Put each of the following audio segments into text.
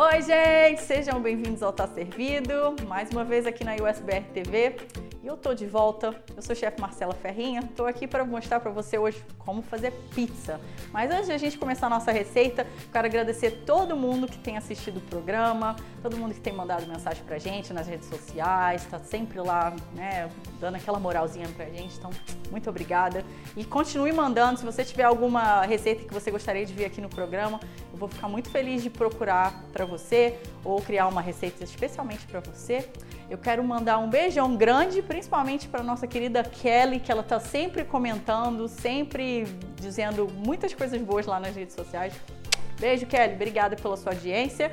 Oi, gente! Sejam bem-vindos ao Tá Servido, mais uma vez aqui na USBR TV. E eu tô de volta. Eu sou chefe Marcela Ferrinha. Tô aqui para mostrar para você hoje como fazer pizza. Mas antes de a gente começar a nossa receita, quero agradecer todo mundo que tem assistido o programa, todo mundo que tem mandado mensagem pra gente nas redes sociais, tá sempre lá, né, dando aquela moralzinha pra gente. Então, muito obrigada. E continue mandando se você tiver alguma receita que você gostaria de ver aqui no programa, eu vou ficar muito feliz de procurar para você ou criar uma receita especialmente para você. Eu quero mandar um beijão grande, principalmente para nossa querida Kelly, que ela está sempre comentando, sempre dizendo muitas coisas boas lá nas redes sociais. Beijo, Kelly. Obrigada pela sua audiência.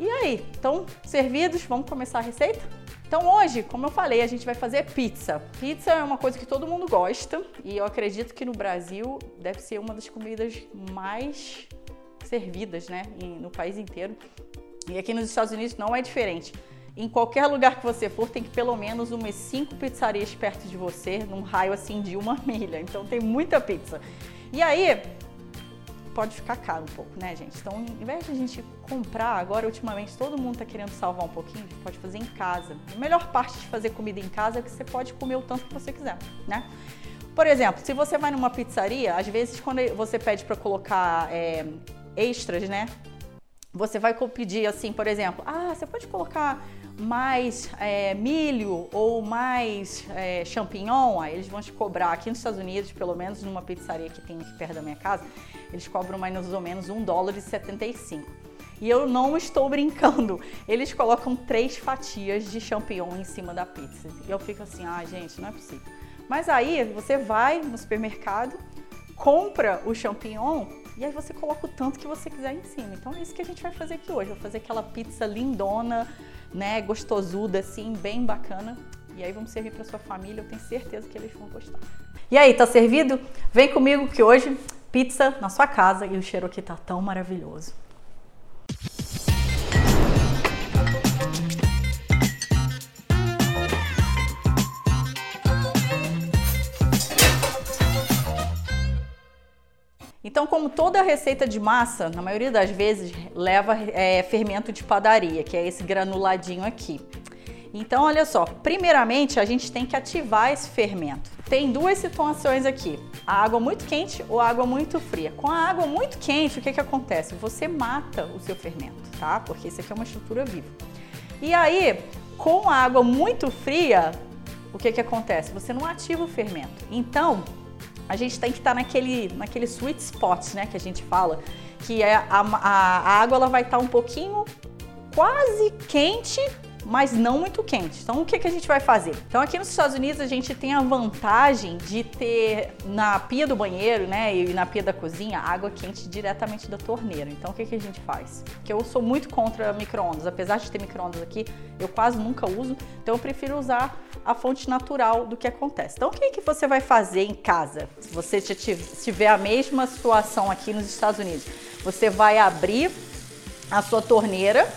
E aí, estão servidos? Vamos começar a receita? Então hoje, como eu falei, a gente vai fazer pizza. Pizza é uma coisa que todo mundo gosta e eu acredito que no Brasil deve ser uma das comidas mais servidas, né, no país inteiro. E aqui nos Estados Unidos não é diferente. Em qualquer lugar que você for, tem que pelo menos umas cinco pizzarias perto de você, num raio assim de uma milha. Então tem muita pizza. E aí, pode ficar caro um pouco, né, gente? Então, em vez de a gente comprar, agora ultimamente todo mundo tá querendo salvar um pouquinho, a gente pode fazer em casa. A melhor parte de fazer comida em casa é que você pode comer o tanto que você quiser, né? Por exemplo, se você vai numa pizzaria, às vezes quando você pede para colocar é, extras, né? Você vai pedir assim, por exemplo, ah, você pode colocar mais é, milho ou mais é, champignon, aí eles vão te cobrar aqui nos Estados Unidos, pelo menos numa pizzaria que tem aqui perto da minha casa, eles cobram mais ou menos um dólar e 75. E eu não estou brincando. Eles colocam três fatias de champignon em cima da pizza. E eu fico assim, ah, gente, não é possível. Mas aí você vai no supermercado, compra o champignon e aí você coloca o tanto que você quiser em cima. Então é isso que a gente vai fazer aqui hoje. Vou fazer aquela pizza lindona, né, gostosuda assim, bem bacana. E aí vamos servir para sua família, eu tenho certeza que eles vão gostar. E aí, tá servido? Vem comigo que hoje pizza na sua casa e o cheiro aqui tá tão maravilhoso. Então, como toda receita de massa, na maioria das vezes leva é, fermento de padaria, que é esse granuladinho aqui. Então, olha só, primeiramente a gente tem que ativar esse fermento. Tem duas situações aqui, a água muito quente ou água muito fria. Com a água muito quente, o que, que acontece? Você mata o seu fermento, tá? Porque isso aqui é uma estrutura viva. E aí, com a água muito fria, o que, que acontece? Você não ativa o fermento. Então, a gente tem que estar tá naquele, naquele sweet spot, né, que a gente fala, que é a, a, a água ela vai estar tá um pouquinho quase quente mas não muito quente. Então o que, que a gente vai fazer? Então aqui nos Estados Unidos a gente tem a vantagem de ter na pia do banheiro, né, e na pia da cozinha, água quente diretamente da torneira. Então o que, que a gente faz? Que eu sou muito contra micro-ondas, apesar de ter micro-ondas aqui, eu quase nunca uso, então eu prefiro usar a fonte natural do que acontece. Então o que, que você vai fazer em casa? Se você tiver a mesma situação aqui nos Estados Unidos, você vai abrir a sua torneira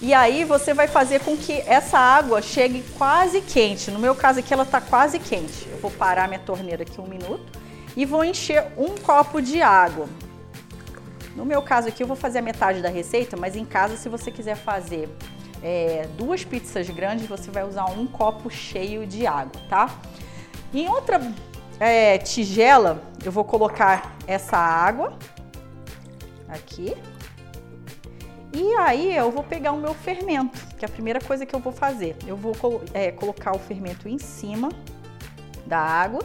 e aí você vai fazer com que essa água chegue quase quente. No meu caso aqui ela está quase quente. Eu vou parar minha torneira aqui um minuto e vou encher um copo de água. No meu caso aqui eu vou fazer a metade da receita, mas em casa se você quiser fazer é, duas pizzas grandes, você vai usar um copo cheio de água, tá? Em outra é, tigela eu vou colocar essa água aqui e aí eu vou pegar o meu fermento, que é a primeira coisa que eu vou fazer. Eu vou é, colocar o fermento em cima da água.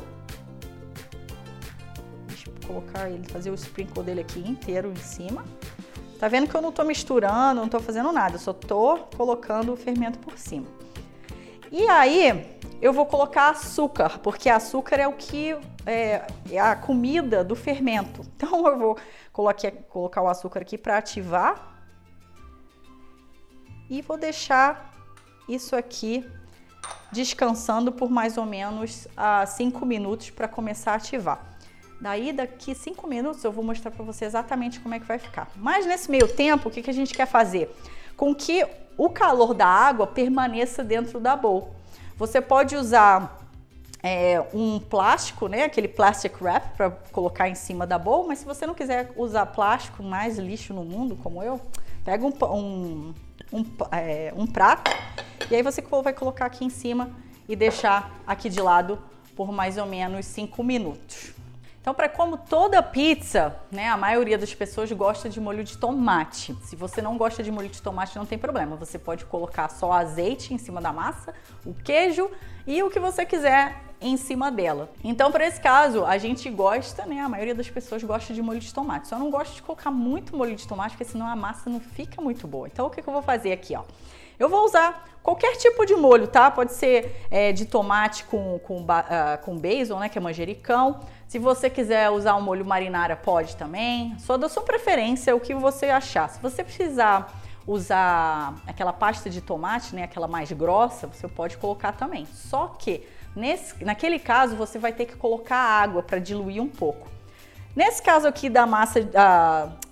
Deixa eu colocar ele, fazer o sprinkle dele aqui inteiro em cima. Tá vendo que eu não tô misturando, não tô fazendo nada, eu só tô colocando o fermento por cima. E aí eu vou colocar açúcar, porque açúcar é o que é, é a comida do fermento. Então eu vou colocar, colocar o açúcar aqui para ativar e vou deixar isso aqui descansando por mais ou menos 5 uh, minutos para começar a ativar. Daí, daqui 5 minutos, eu vou mostrar para você exatamente como é que vai ficar. Mas nesse meio tempo, o que, que a gente quer fazer? Com que o calor da água permaneça dentro da bowl. Você pode usar é, um plástico, né, aquele plastic wrap para colocar em cima da bowl, mas se você não quiser usar plástico, mais lixo no mundo como eu, Pega um, um, um, é, um prato e aí você vai colocar aqui em cima e deixar aqui de lado por mais ou menos 5 minutos. Então, para como toda pizza, né, a maioria das pessoas gosta de molho de tomate. Se você não gosta de molho de tomate, não tem problema. Você pode colocar só azeite em cima da massa, o queijo e o que você quiser em cima dela. Então, para esse caso, a gente gosta, né? A maioria das pessoas gosta de molho de tomate. Só não gosta de colocar muito molho de tomate, porque senão a massa não fica muito boa. Então, o que, que eu vou fazer aqui, ó? Eu vou usar qualquer tipo de molho, tá? Pode ser é, de tomate com, com, uh, com basil, né? Que é manjericão. Se você quiser usar um molho marinara, pode também. Só da sua preferência, o que você achar. Se você precisar usar aquela pasta de tomate, né? Aquela mais grossa, você pode colocar também. Só que nesse, naquele caso, você vai ter que colocar água para diluir um pouco. Nesse caso aqui da massa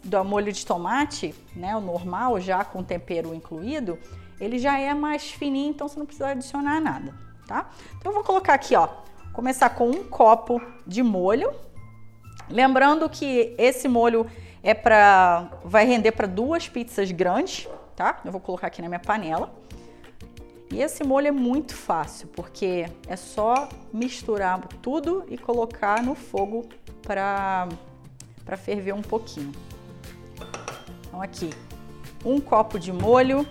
do molho de tomate, né, o normal já com tempero incluído, ele já é mais fininho, então você não precisa adicionar nada, tá? Então eu vou colocar aqui, ó, começar com um copo de molho. Lembrando que esse molho é para vai render para duas pizzas grandes, tá? Eu vou colocar aqui na minha panela. E esse molho é muito fácil, porque é só misturar tudo e colocar no fogo para ferver um pouquinho. Então aqui, um copo de molho,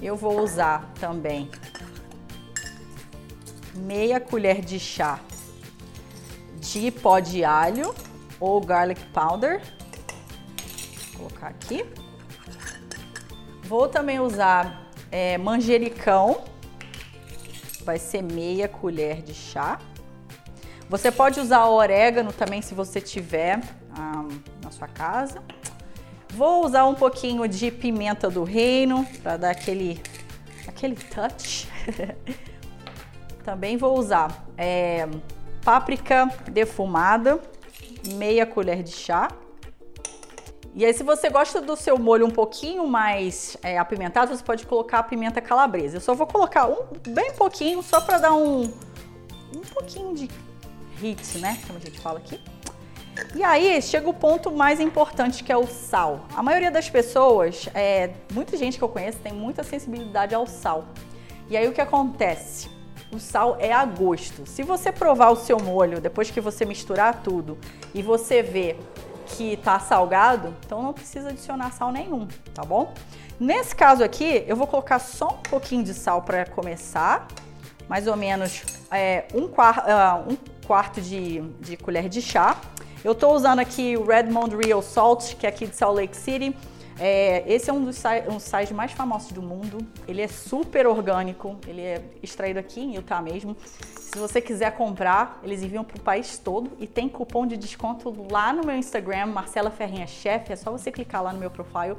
eu vou usar também meia colher de chá de pó de alho ou garlic powder. Vou colocar aqui. Vou também usar é, manjericão, vai ser meia colher de chá. Você pode usar orégano também se você tiver ah, na sua casa. Vou usar um pouquinho de pimenta do reino para dar aquele, aquele touch. Também vou usar é, páprica defumada, meia colher de chá. E aí, se você gosta do seu molho um pouquinho mais é, apimentado, você pode colocar a pimenta calabresa. Eu só vou colocar um bem pouquinho, só para dar um, um pouquinho de hit, né? Como a gente fala aqui. E aí chega o ponto mais importante que é o sal. A maioria das pessoas, é, muita gente que eu conheço tem muita sensibilidade ao sal. E aí o que acontece? O sal é a gosto. Se você provar o seu molho depois que você misturar tudo e você vê que tá salgado, então não precisa adicionar sal nenhum, tá bom? Nesse caso aqui, eu vou colocar só um pouquinho de sal para começar, mais ou menos é, um, quar uh, um quarto de, de colher de chá. Eu estou usando aqui o Redmond Real Salt, que é aqui de Salt Lake City. É, esse é um dos um sites mais famosos do mundo. Ele é super orgânico, ele é extraído aqui em Utah mesmo. Se você quiser comprar, eles enviam para o país todo e tem cupom de desconto lá no meu Instagram, Marcela Ferrinha Chef. É só você clicar lá no meu profile.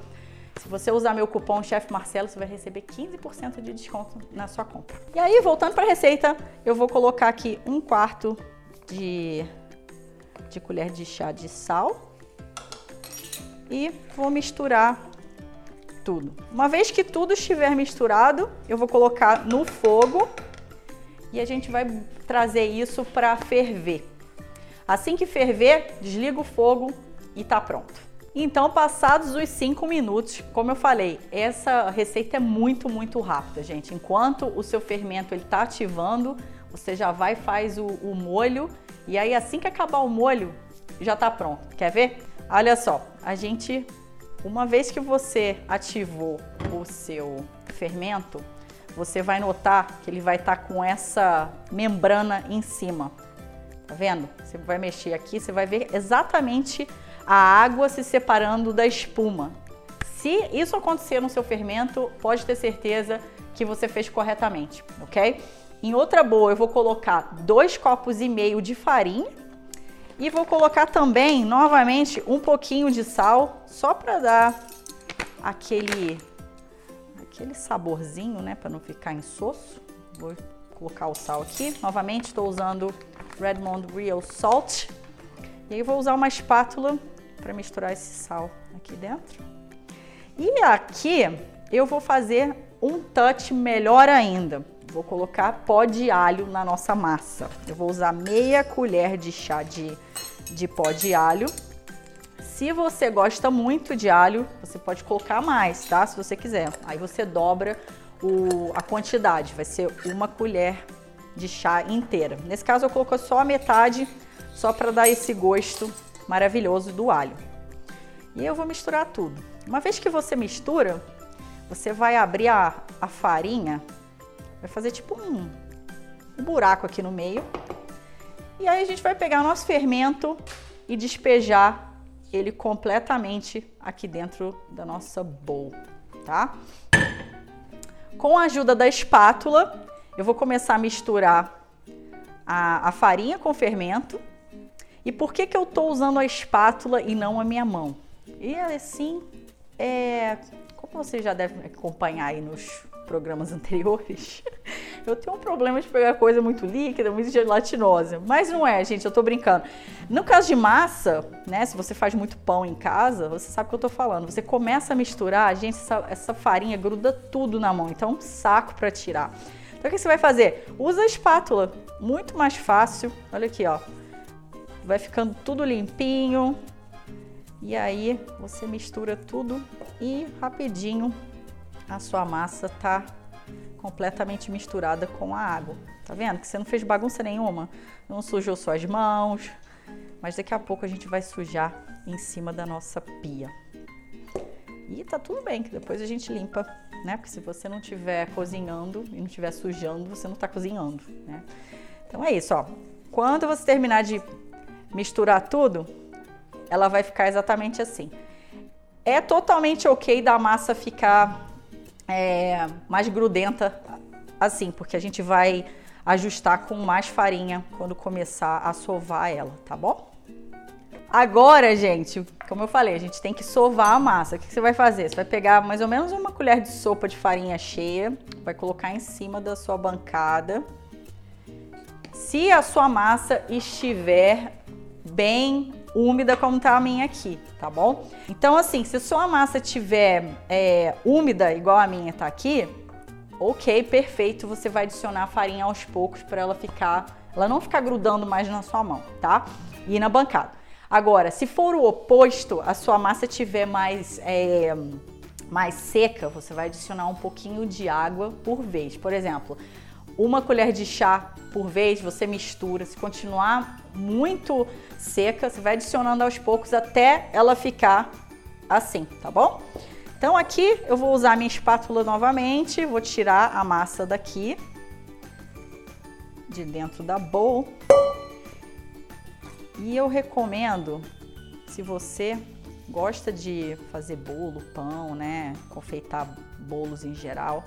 Se você usar meu cupom Chef Marcelo, você vai receber 15% de desconto na sua compra. E aí, voltando para a receita, eu vou colocar aqui um quarto de de colher de chá de sal e vou misturar tudo. Uma vez que tudo estiver misturado, eu vou colocar no fogo e a gente vai trazer isso para ferver. Assim que ferver, desliga o fogo e tá pronto. Então, passados os 5 minutos, como eu falei, essa receita é muito, muito rápida, gente. Enquanto o seu fermento ele tá ativando, você já vai faz o, o molho e aí assim que acabar o molho, já está pronto. Quer ver? Olha só, a gente, uma vez que você ativou o seu fermento, você vai notar que ele vai estar tá com essa membrana em cima. Tá vendo? Você vai mexer aqui, você vai ver exatamente a água se separando da espuma. Se isso acontecer no seu fermento, pode ter certeza que você fez corretamente, ok? Em outra boa, eu vou colocar dois copos e meio de farinha e vou colocar também, novamente, um pouquinho de sal, só para dar aquele, aquele saborzinho, né, para não ficar insosso. Vou colocar o sal aqui. Novamente, estou usando Redmond Real Salt. E aí vou usar uma espátula para misturar esse sal aqui dentro. E aqui eu vou fazer um touch melhor ainda. Vou colocar pó de alho na nossa massa. Eu vou usar meia colher de chá de, de pó de alho. Se você gosta muito de alho, você pode colocar mais, tá? Se você quiser. Aí você dobra o, a quantidade, vai ser uma colher de chá inteira. Nesse caso eu coloco só a metade, só para dar esse gosto maravilhoso do alho. E eu vou misturar tudo. Uma vez que você mistura, você vai abrir a, a farinha, vai fazer tipo um, um buraco aqui no meio. E aí a gente vai pegar nosso fermento e despejar ele completamente aqui dentro da nossa bowl, tá? Com a ajuda da espátula, eu vou começar a misturar a, a farinha com fermento. E por que, que eu estou usando a espátula e não a minha mão? E assim, é, como você já deve acompanhar aí nos programas anteriores, eu tenho um problema de pegar coisa muito líquida, muito gelatinosa. Mas não é, gente, eu tô brincando. No caso de massa, né, se você faz muito pão em casa, você sabe o que eu tô falando. Você começa a misturar, gente, essa, essa farinha gruda tudo na mão, então é um saco para tirar. Então o que você vai fazer? Usa a espátula, muito mais fácil. Olha aqui, ó. Vai ficando tudo limpinho. E aí você mistura tudo e rapidinho a sua massa tá completamente misturada com a água. Tá vendo? Que você não fez bagunça nenhuma, não sujou suas mãos, mas daqui a pouco a gente vai sujar em cima da nossa pia. E tá tudo bem, que depois a gente limpa, né? Porque se você não estiver cozinhando e não estiver sujando, você não tá cozinhando, né? Então é isso, ó. Quando você terminar de misturar tudo, ela vai ficar exatamente assim. É totalmente ok da massa ficar é, mais grudenta assim, porque a gente vai ajustar com mais farinha quando começar a sovar ela, tá bom? Agora, gente, como eu falei, a gente tem que sovar a massa. O que você vai fazer? Você vai pegar mais ou menos uma colher de sopa de farinha cheia, vai colocar em cima da sua bancada. Se a sua massa estiver bem úmida como tá a minha aqui, tá bom? Então assim, se sua massa tiver é, úmida igual a minha tá aqui, ok, perfeito, você vai adicionar a farinha aos poucos para ela ficar, ela não ficar grudando mais na sua mão, tá? E na bancada. Agora, se for o oposto, a sua massa tiver mais é, mais seca, você vai adicionar um pouquinho de água por vez. Por exemplo, uma colher de chá por vez, você mistura. Se continuar muito seca, você vai adicionando aos poucos até ela ficar assim, tá bom? Então aqui eu vou usar minha espátula novamente, vou tirar a massa daqui, de dentro da bowl. E eu recomendo, se você gosta de fazer bolo, pão, né, confeitar bolos em geral,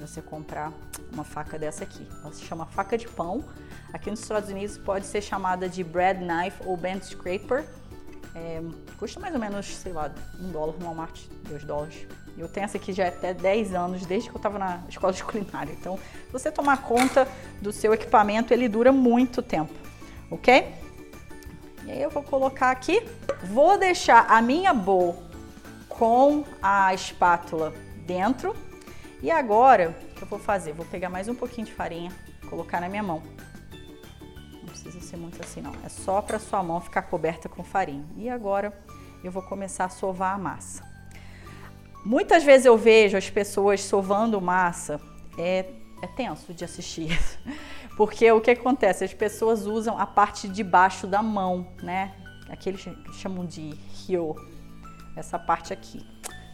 você comprar uma faca dessa aqui. Ela se chama faca de pão. Aqui nos Estados Unidos pode ser chamada de bread knife ou bent scraper. É, custa mais ou menos, sei lá, um dólar no Walmart, dois dólares. Eu tenho essa aqui já até 10 anos, desde que eu estava na escola de culinária. Então, se você tomar conta do seu equipamento, ele dura muito tempo, ok? E aí eu vou colocar aqui, vou deixar a minha bowl com a espátula dentro e agora, o que eu vou fazer? Vou pegar mais um pouquinho de farinha, colocar na minha mão. Não precisa ser muito assim não, é só para sua mão ficar coberta com farinha. E agora eu vou começar a sovar a massa. Muitas vezes eu vejo as pessoas sovando massa, é, é tenso de assistir isso. Porque o que acontece? As pessoas usam a parte de baixo da mão, né? Aqueles que chamam de heel, essa parte aqui.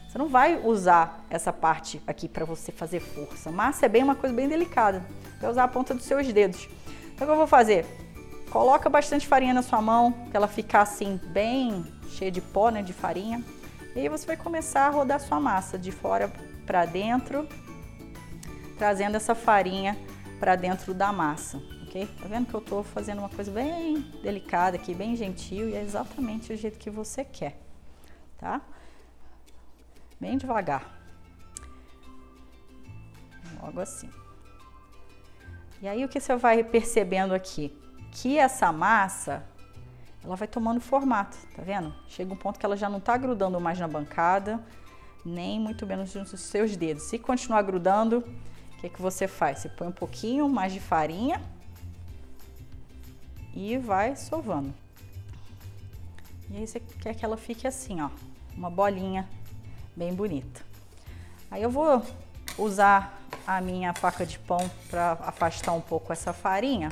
Você não vai usar essa parte aqui para você fazer força. Massa é bem uma coisa bem delicada. Vai usar a ponta dos seus dedos. Então o que eu vou fazer? Coloca bastante farinha na sua mão, para ela ficar assim bem cheia de pó, né, de farinha. E aí você vai começar a rodar sua massa de fora para dentro, trazendo essa farinha para dentro da massa, ok? Tá vendo que eu estou fazendo uma coisa bem delicada aqui, bem gentil e é exatamente o jeito que você quer, tá? Bem devagar. Logo assim. E aí o que você vai percebendo aqui? Que essa massa, ela vai tomando formato, tá vendo? Chega um ponto que ela já não tá grudando mais na bancada, nem muito menos nos seus dedos. Se continuar grudando, o que, que você faz? Você põe um pouquinho mais de farinha e vai sovando. E aí você quer que ela fique assim, ó, uma bolinha bem bonita. Aí eu vou usar a minha faca de pão para afastar um pouco essa farinha.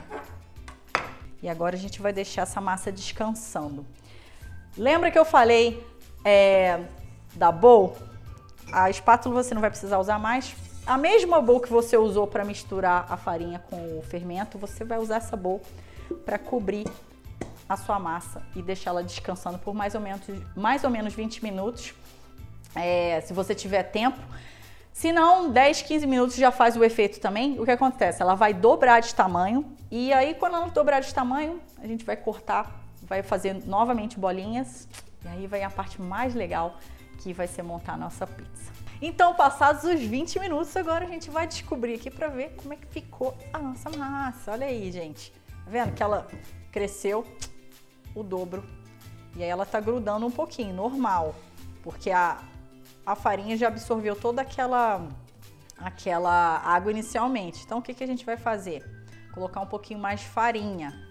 E agora a gente vai deixar essa massa descansando. Lembra que eu falei é, da bowl? A espátula você não vai precisar usar mais. A mesma bowl que você usou para misturar a farinha com o fermento, você vai usar essa bowl para cobrir a sua massa e deixá-la descansando por mais ou menos, mais ou menos 20 minutos. É, se você tiver tempo, se não, 10, 15 minutos já faz o efeito também. O que acontece? Ela vai dobrar de tamanho e aí quando ela dobrar de tamanho, a gente vai cortar, vai fazer novamente bolinhas e aí vai a parte mais legal que vai ser montar a nossa pizza. Então, passados os 20 minutos, agora a gente vai descobrir aqui para ver como é que ficou a nossa massa. Olha aí, gente. Tá vendo que ela cresceu o dobro e aí ela tá grudando um pouquinho, normal, porque a, a farinha já absorveu toda aquela, aquela água inicialmente. Então, o que, que a gente vai fazer? Colocar um pouquinho mais de farinha.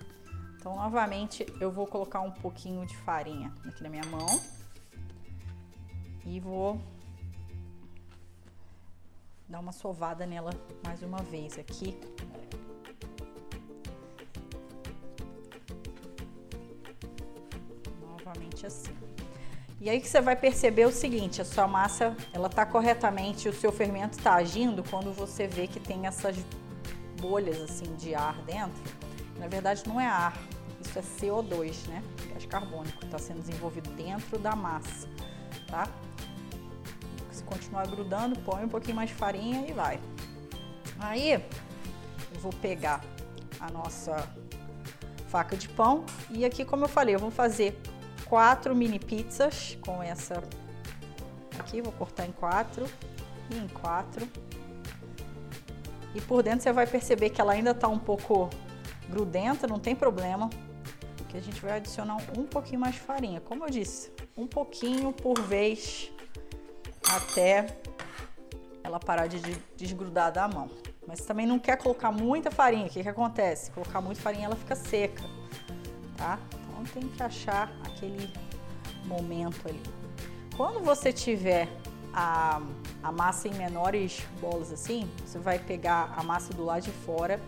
Então, novamente, eu vou colocar um pouquinho de farinha aqui na minha mão. E vou dar uma sovada nela mais uma vez aqui. Novamente assim. E aí que você vai perceber o seguinte, a sua massa, ela tá corretamente, o seu fermento está agindo quando você vê que tem essas bolhas assim de ar dentro. Na verdade não é ar, isso é CO2, né? Gás carbônico, está sendo desenvolvido dentro da massa, tá? Se continuar grudando, põe um pouquinho mais de farinha e vai. Aí eu vou pegar a nossa faca de pão e aqui, como eu falei, eu vou fazer quatro mini pizzas com essa aqui, vou cortar em quatro e em quatro. E por dentro você vai perceber que ela ainda está um pouco grudenta, não tem problema, que a gente vai adicionar um pouquinho mais de farinha. Como eu disse, um pouquinho por vez até ela parar de desgrudar da mão. Mas também não quer colocar muita farinha, o que, que acontece? Colocar muita farinha ela fica seca, tá? Tem que achar aquele momento ali. Quando você tiver a, a massa em menores bolas assim, você vai pegar a massa do lado de fora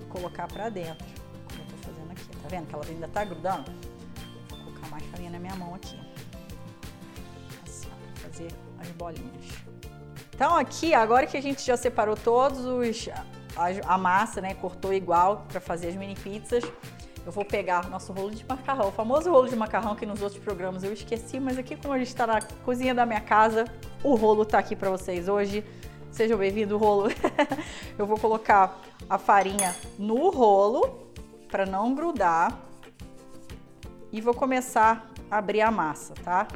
e colocar para dentro, como eu tô fazendo aqui. Tá vendo que ela ainda tá grudando? Vou colocar mais farinha na minha mão aqui. Assim, ó, fazer as bolinhas. Então aqui, agora que a gente já separou todos os a, a massa, né, cortou igual para fazer as mini pizzas, eu vou pegar nosso rolo de macarrão, o famoso rolo de macarrão que nos outros programas eu esqueci, mas aqui como a gente está na cozinha da minha casa, o rolo está aqui para vocês hoje. Sejam bem-vindos, rolo. eu vou colocar a farinha no rolo para não grudar e vou começar a abrir a massa, tá?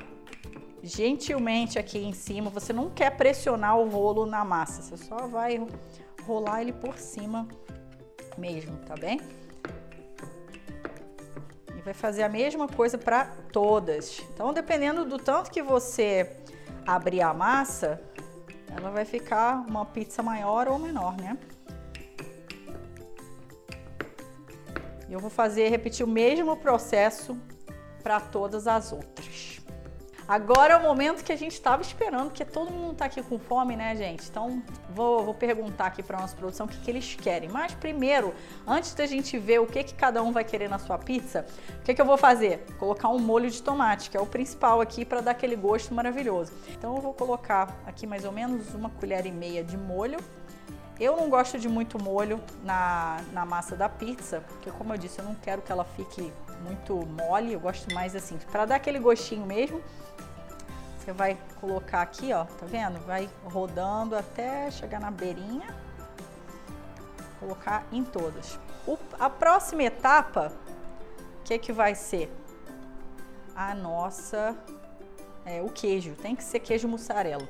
Gentilmente aqui em cima, você não quer pressionar o rolo na massa, você só vai rolar ele por cima mesmo, tá bem? Vai fazer a mesma coisa para todas. Então, dependendo do tanto que você abrir a massa, ela vai ficar uma pizza maior ou menor, né? Eu vou fazer, repetir o mesmo processo para todas as outras. Agora é o momento que a gente estava esperando, porque todo mundo está aqui com fome, né, gente? Então, vou, vou perguntar aqui para nossa produção o que, que, eles querem. Mas primeiro, antes da gente ver o que, que cada um vai querer na sua pizza, o que, que eu vou fazer? Colocar um molho de tomate, que é o principal aqui para dar aquele gosto maravilhoso. Então, eu vou colocar aqui mais ou menos uma colher e meia de molho. Eu não gosto de muito molho na, na massa da pizza, porque como eu disse, eu não quero que ela fique muito mole, eu gosto mais assim, para dar aquele gostinho mesmo. Você vai colocar aqui, ó, tá vendo? Vai rodando até chegar na beirinha. Colocar em todas. O, a próxima etapa, o que que vai ser? A nossa, é, o queijo. Tem que ser queijo mussarela.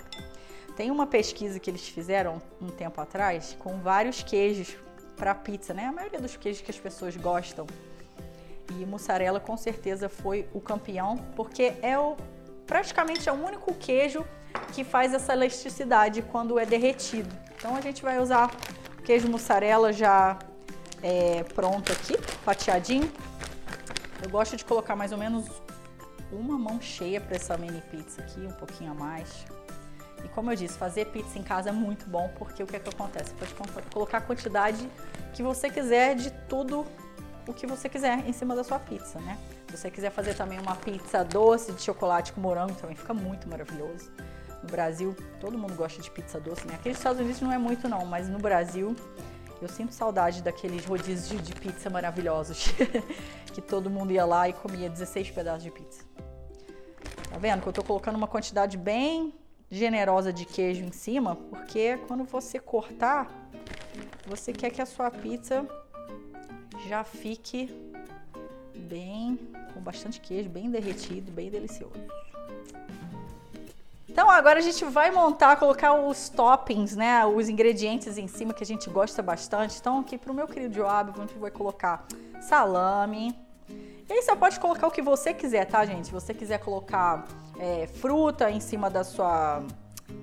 Tem uma pesquisa que eles fizeram um tempo atrás com vários queijos para pizza, né? A maioria dos queijos que as pessoas gostam. E mussarela com certeza foi o campeão, porque é o praticamente é o único queijo que faz essa elasticidade quando é derretido. Então a gente vai usar o queijo mussarela já é, pronto aqui, fatiadinho. Eu gosto de colocar mais ou menos uma mão cheia para essa mini pizza aqui, um pouquinho a mais. E como eu disse, fazer pizza em casa é muito bom, porque o que é que acontece? Você pode colocar a quantidade que você quiser de tudo o que você quiser em cima da sua pizza, né? Se você quiser fazer também uma pizza doce de chocolate com morango, também fica muito maravilhoso. No Brasil, todo mundo gosta de pizza doce, né? Aqui nos Estados Unidos não é muito não, mas no Brasil eu sinto saudade daqueles rodízios de pizza maravilhosos que todo mundo ia lá e comia 16 pedaços de pizza. Tá vendo que eu tô colocando uma quantidade bem generosa de queijo em cima, porque quando você cortar, você quer que a sua pizza já fique bem com bastante queijo, bem derretido, bem delicioso. Então agora a gente vai montar, colocar os toppings, né, os ingredientes em cima que a gente gosta bastante. Então aqui para o meu querido Joab, a gente vai colocar salame. E aí você pode colocar o que você quiser, tá, gente? Se você quiser colocar é, fruta em cima da sua,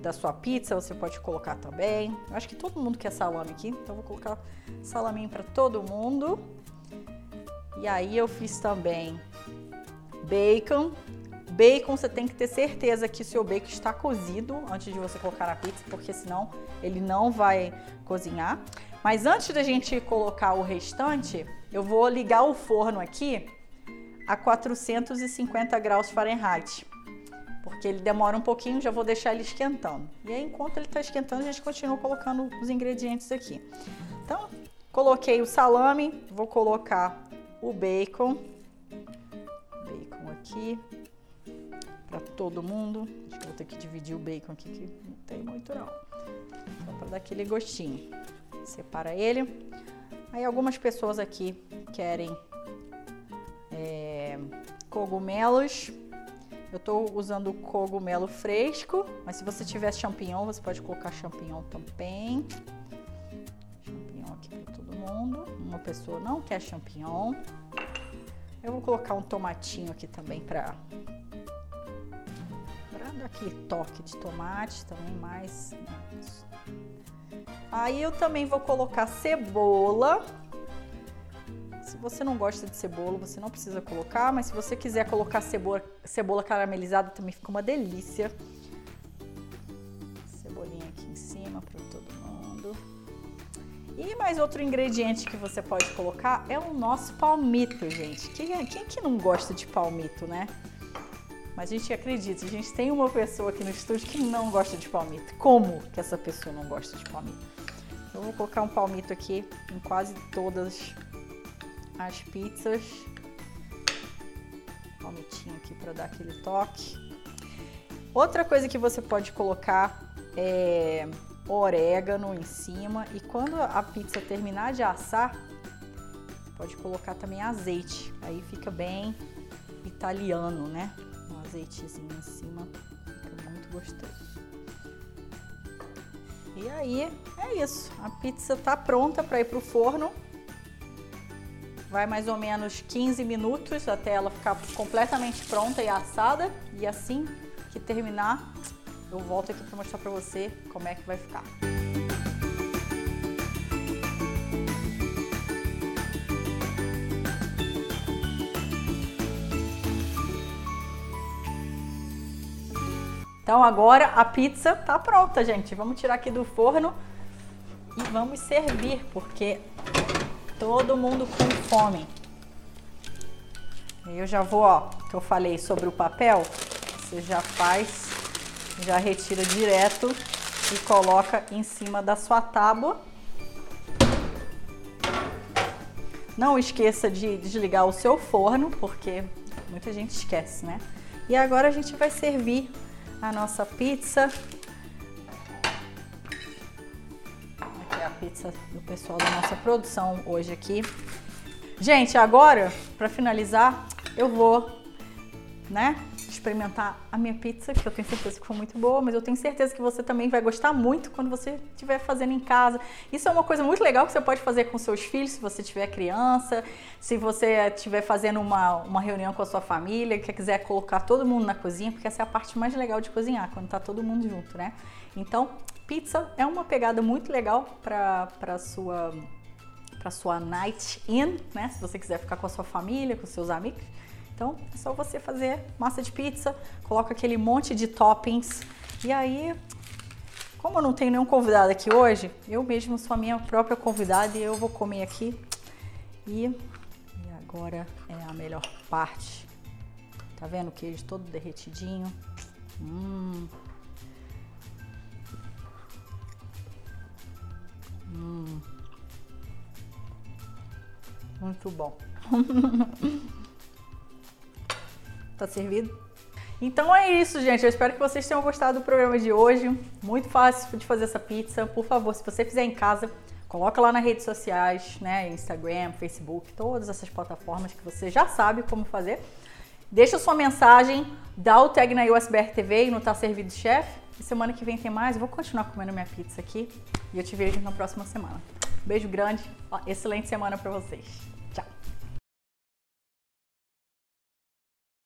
da sua pizza, você pode colocar também. Eu acho que todo mundo quer salame aqui, então vou colocar salaminho para todo mundo. E aí eu fiz também bacon. Bacon você tem que ter certeza que o seu bacon está cozido antes de você colocar na pizza, porque senão ele não vai cozinhar. Mas antes da gente colocar o restante, eu vou ligar o forno aqui a 450 graus Fahrenheit porque ele demora um pouquinho, já vou deixar ele esquentando. E aí, enquanto ele está esquentando, a gente continua colocando os ingredientes aqui. Então, coloquei o salame, vou colocar o bacon, bacon aqui, para todo mundo. Acho que vou ter que dividir o bacon aqui, que não tem muito não. Só para dar aquele gostinho. Separa ele. Aí algumas pessoas aqui querem é, cogumelos eu estou usando cogumelo fresco, mas se você tiver champignon, você pode colocar champignon também. Champignon aqui para todo mundo. Uma pessoa não quer champignon. Eu vou colocar um tomatinho aqui também para dar aquele toque de tomate também mais. Aí eu também vou colocar cebola se você não gosta de cebola, você não precisa colocar, mas se você quiser colocar cebola, cebola caramelizada, também fica uma delícia. Cebolinha aqui em cima para todo mundo. E mais outro ingrediente que você pode colocar é o nosso palmito, gente. Quem, é, quem que não gosta de palmito, né? Mas a gente acredita, a gente tem uma pessoa aqui no estúdio que não gosta de palmito. Como que essa pessoa não gosta de palmito? Eu vou colocar um palmito aqui em quase todas as pizzas. Palmitinho aqui para dar aquele toque. Outra coisa que você pode colocar é orégano em cima e quando a pizza terminar de assar, pode colocar também azeite. Aí fica bem italiano, né? Um azeitezinho em cima, fica muito gostoso. E aí é isso. A pizza tá pronta para ir pro forno. Vai mais ou menos 15 minutos até ela ficar completamente pronta e assada. E assim que terminar, eu volto aqui para mostrar para você como é que vai ficar. Então agora a pizza tá pronta, gente. Vamos tirar aqui do forno e vamos servir, porque Todo mundo com fome. Eu já vou, ó, que eu falei sobre o papel, você já faz, já retira direto e coloca em cima da sua tábua. Não esqueça de desligar o seu forno, porque muita gente esquece, né? E agora a gente vai servir a nossa pizza pizza do pessoal da nossa produção hoje aqui. Gente, agora, para finalizar, eu vou, né, experimentar a minha pizza, que eu tenho certeza que foi muito boa, mas eu tenho certeza que você também vai gostar muito quando você estiver fazendo em casa. Isso é uma coisa muito legal que você pode fazer com seus filhos, se você tiver criança, se você estiver fazendo uma, uma reunião com a sua família, que quiser colocar todo mundo na cozinha, porque essa é a parte mais legal de cozinhar, quando tá todo mundo junto, né? Então, pizza é uma pegada muito legal para sua para sua night in, né? Se você quiser ficar com a sua família, com seus amigos. Então é só você fazer massa de pizza, coloca aquele monte de toppings e aí, como eu não tenho nenhum convidado aqui hoje, eu mesmo sou a minha própria convidada e eu vou comer aqui. E, e agora é a melhor parte. Tá vendo o queijo todo derretidinho? Hum. Hum. Muito bom. tá servido? Então é isso, gente. Eu espero que vocês tenham gostado do programa de hoje. Muito fácil de fazer essa pizza. Por favor, se você fizer em casa, coloca lá nas redes sociais, né? Instagram, Facebook, todas essas plataformas que você já sabe como fazer. Deixa sua mensagem, dá o tag na USBR TV e no Tá Servido Chef. E semana que vem tem mais. Eu vou continuar comendo minha pizza aqui e eu te vejo na próxima semana. Beijo grande, excelente semana para vocês.